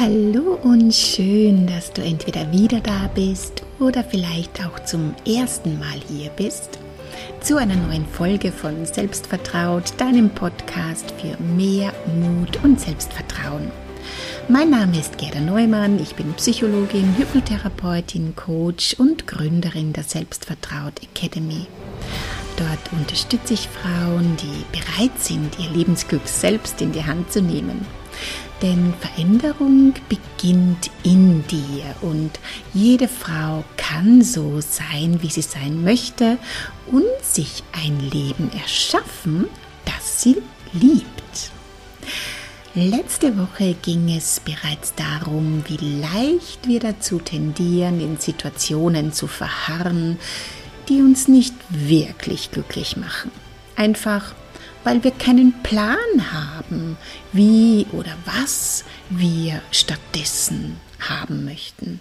Hallo und schön, dass du entweder wieder da bist oder vielleicht auch zum ersten Mal hier bist zu einer neuen Folge von Selbstvertraut, deinem Podcast für mehr Mut und Selbstvertrauen. Mein Name ist Gerda Neumann, ich bin Psychologin, Hypnotherapeutin, Coach und Gründerin der Selbstvertraut Academy. Dort unterstütze ich Frauen, die bereit sind, ihr Lebensglück selbst in die Hand zu nehmen. Denn Veränderung beginnt in dir und jede Frau kann so sein, wie sie sein möchte und sich ein Leben erschaffen, das sie liebt. Letzte Woche ging es bereits darum, wie leicht wir dazu tendieren, in Situationen zu verharren, die uns nicht wirklich glücklich machen. Einfach weil wir keinen Plan haben, wie oder was wir stattdessen haben möchten.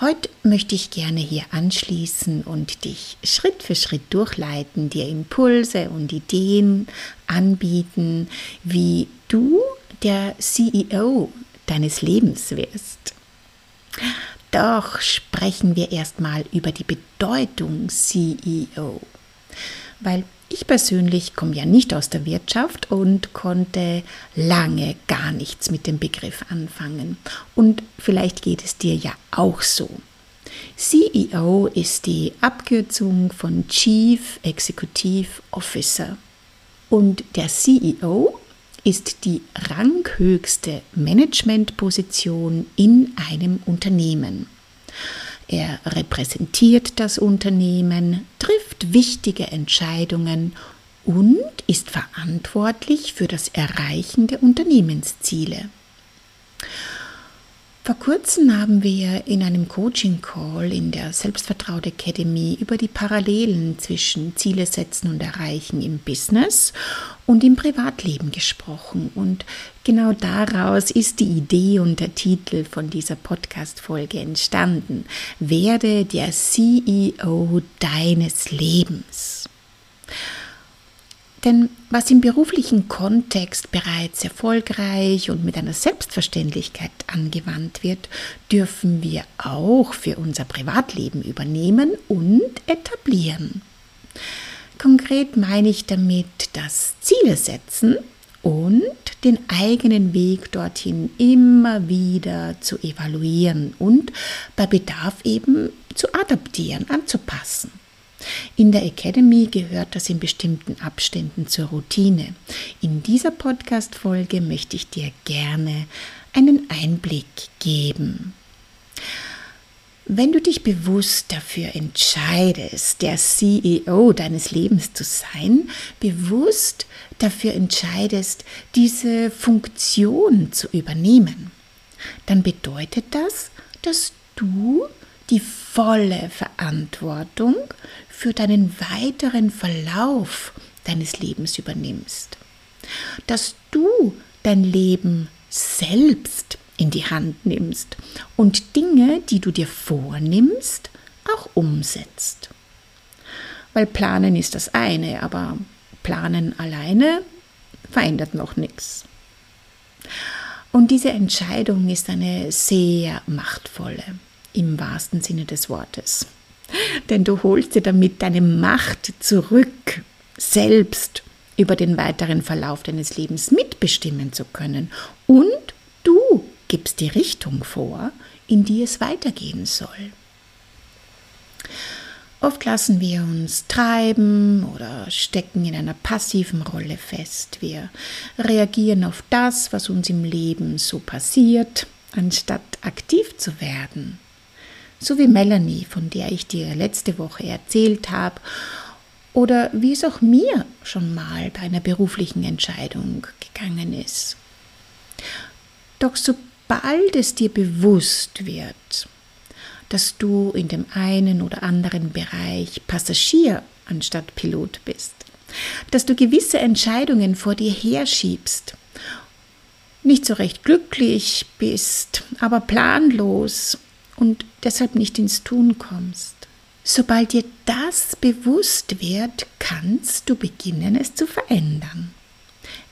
Heute möchte ich gerne hier anschließen und dich Schritt für Schritt durchleiten, dir Impulse und Ideen anbieten, wie du der CEO deines Lebens wirst. Doch sprechen wir erstmal über die Bedeutung CEO, weil ich persönlich komme ja nicht aus der Wirtschaft und konnte lange gar nichts mit dem Begriff anfangen. Und vielleicht geht es dir ja auch so. CEO ist die Abkürzung von Chief Executive Officer. Und der CEO ist die ranghöchste Managementposition in einem Unternehmen. Er repräsentiert das Unternehmen, trifft wichtige Entscheidungen und ist verantwortlich für das Erreichen der Unternehmensziele. Vor kurzem haben wir in einem Coaching-Call in der Selbstvertraut Academy über die Parallelen zwischen Ziele setzen und erreichen im Business und im Privatleben gesprochen. Und genau daraus ist die Idee und der Titel von dieser Podcast-Folge entstanden. Werde der CEO deines Lebens. Denn was im beruflichen Kontext bereits erfolgreich und mit einer Selbstverständlichkeit angewandt wird, dürfen wir auch für unser Privatleben übernehmen und etablieren. Konkret meine ich damit das Ziele setzen und den eigenen Weg dorthin immer wieder zu evaluieren und bei Bedarf eben zu adaptieren, anzupassen. In der Academy gehört das in bestimmten Abständen zur Routine. In dieser Podcast-Folge möchte ich dir gerne einen Einblick geben. Wenn du dich bewusst dafür entscheidest, der CEO deines Lebens zu sein, bewusst dafür entscheidest, diese Funktion zu übernehmen, dann bedeutet das, dass du die volle Verantwortung für deinen weiteren Verlauf deines Lebens übernimmst. Dass du dein Leben selbst in die Hand nimmst und Dinge, die du dir vornimmst, auch umsetzt. Weil planen ist das eine, aber planen alleine verändert noch nichts. Und diese Entscheidung ist eine sehr machtvolle, im wahrsten Sinne des Wortes denn du holst dir damit deine Macht zurück, selbst über den weiteren Verlauf deines Lebens mitbestimmen zu können. Und du gibst die Richtung vor, in die es weitergehen soll. Oft lassen wir uns treiben oder stecken in einer passiven Rolle fest. Wir reagieren auf das, was uns im Leben so passiert, anstatt aktiv zu werden so wie Melanie, von der ich dir letzte Woche erzählt habe, oder wie es auch mir schon mal bei einer beruflichen Entscheidung gegangen ist. Doch sobald es dir bewusst wird, dass du in dem einen oder anderen Bereich Passagier anstatt Pilot bist, dass du gewisse Entscheidungen vor dir herschiebst, nicht so recht glücklich bist, aber planlos und deshalb nicht ins Tun kommst. Sobald dir das bewusst wird, kannst du beginnen, es zu verändern.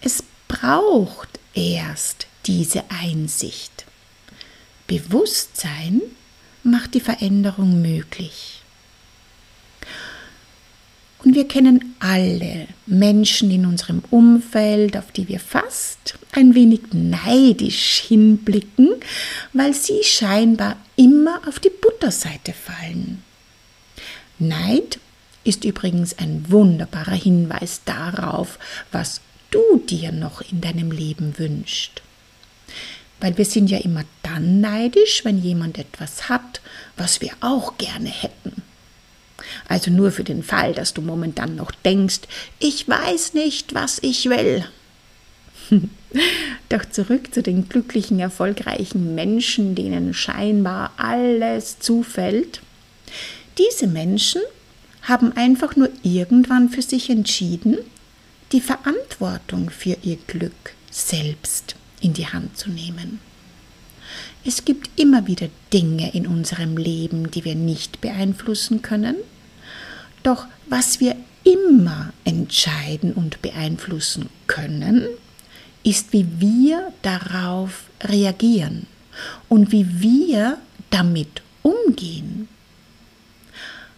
Es braucht erst diese Einsicht. Bewusstsein macht die Veränderung möglich. Wir kennen alle Menschen in unserem Umfeld, auf die wir fast ein wenig neidisch hinblicken, weil sie scheinbar immer auf die Butterseite fallen. Neid ist übrigens ein wunderbarer Hinweis darauf, was du dir noch in deinem Leben wünschst. Weil wir sind ja immer dann neidisch, wenn jemand etwas hat, was wir auch gerne hätten. Also nur für den Fall, dass du momentan noch denkst, ich weiß nicht, was ich will. Doch zurück zu den glücklichen, erfolgreichen Menschen, denen scheinbar alles zufällt. Diese Menschen haben einfach nur irgendwann für sich entschieden, die Verantwortung für ihr Glück selbst in die Hand zu nehmen. Es gibt immer wieder Dinge in unserem Leben, die wir nicht beeinflussen können, doch was wir immer entscheiden und beeinflussen können, ist, wie wir darauf reagieren und wie wir damit umgehen.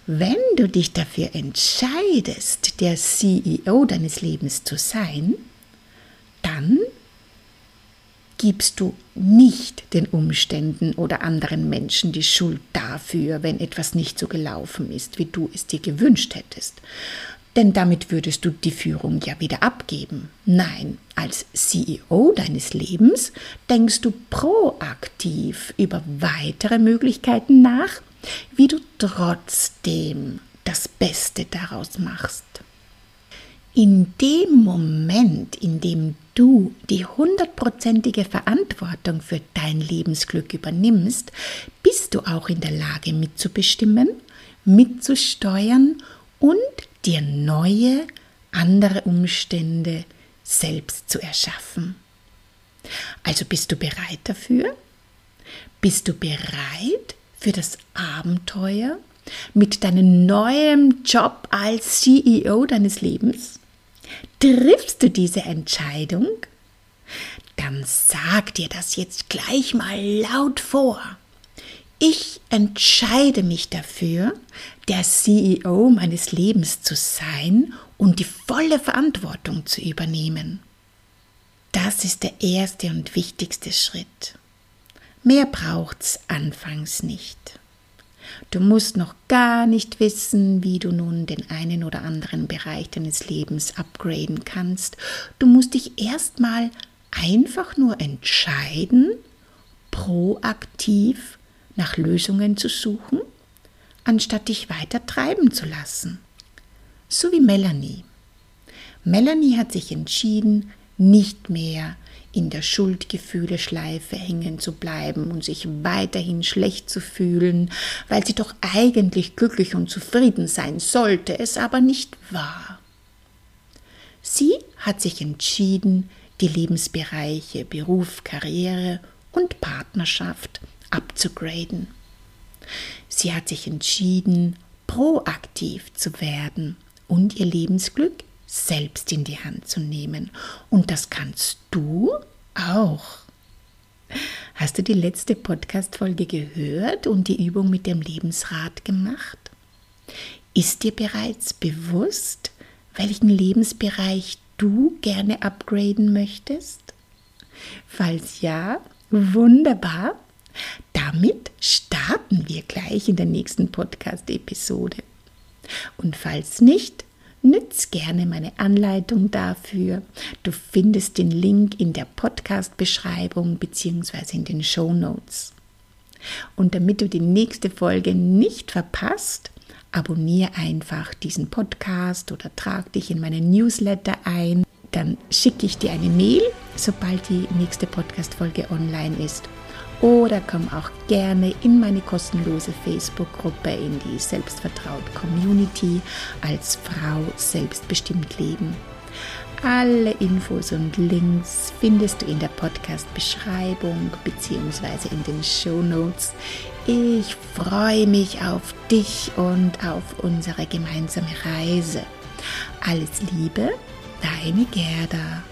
Wenn du dich dafür entscheidest, der CEO deines Lebens zu sein, dann gibst du nicht den Umständen oder anderen Menschen die Schuld dafür, wenn etwas nicht so gelaufen ist, wie du es dir gewünscht hättest. Denn damit würdest du die Führung ja wieder abgeben. Nein, als CEO deines Lebens denkst du proaktiv über weitere Möglichkeiten nach, wie du trotzdem das Beste daraus machst. In dem Moment, in dem du die hundertprozentige Verantwortung für dein Lebensglück übernimmst, bist du auch in der Lage mitzubestimmen, mitzusteuern und dir neue, andere Umstände selbst zu erschaffen. Also bist du bereit dafür? Bist du bereit für das Abenteuer mit deinem neuen Job als CEO deines Lebens? Triffst du diese Entscheidung? Dann sag dir das jetzt gleich mal laut vor. Ich entscheide mich dafür, der CEO meines Lebens zu sein und die volle Verantwortung zu übernehmen. Das ist der erste und wichtigste Schritt. Mehr braucht's anfangs nicht. Du musst noch gar nicht wissen, wie du nun den einen oder anderen Bereich deines Lebens upgraden kannst. Du musst dich erstmal einfach nur entscheiden, proaktiv nach Lösungen zu suchen, anstatt dich weiter treiben zu lassen. So wie Melanie. Melanie hat sich entschieden, nicht mehr in der Schuldgefühle-Schleife hängen zu bleiben und sich weiterhin schlecht zu fühlen, weil sie doch eigentlich glücklich und zufrieden sein sollte, es aber nicht war. Sie hat sich entschieden, die Lebensbereiche Beruf, Karriere und Partnerschaft abzugraden. Sie hat sich entschieden, proaktiv zu werden und ihr Lebensglück selbst in die Hand zu nehmen. Und das kannst du auch. Hast du die letzte Podcast-Folge gehört und die Übung mit dem Lebensrat gemacht? Ist dir bereits bewusst, welchen Lebensbereich du gerne upgraden möchtest? Falls ja, wunderbar. Damit starten wir gleich in der nächsten Podcast-Episode. Und falls nicht, Nütz gerne meine Anleitung dafür. Du findest den Link in der Podcast-Beschreibung bzw. in den Show Notes. Und damit du die nächste Folge nicht verpasst, abonniere einfach diesen Podcast oder trag dich in meine Newsletter ein. Dann schicke ich dir eine Mail, sobald die nächste Podcast-Folge online ist oder komm auch gerne in meine kostenlose Facebook-Gruppe in die Selbstvertraut Community als Frau selbstbestimmt leben. Alle Infos und Links findest du in der Podcast-Beschreibung bzw. in den Show Notes. Ich freue mich auf dich und auf unsere gemeinsame Reise. Alles Liebe, deine Gerda.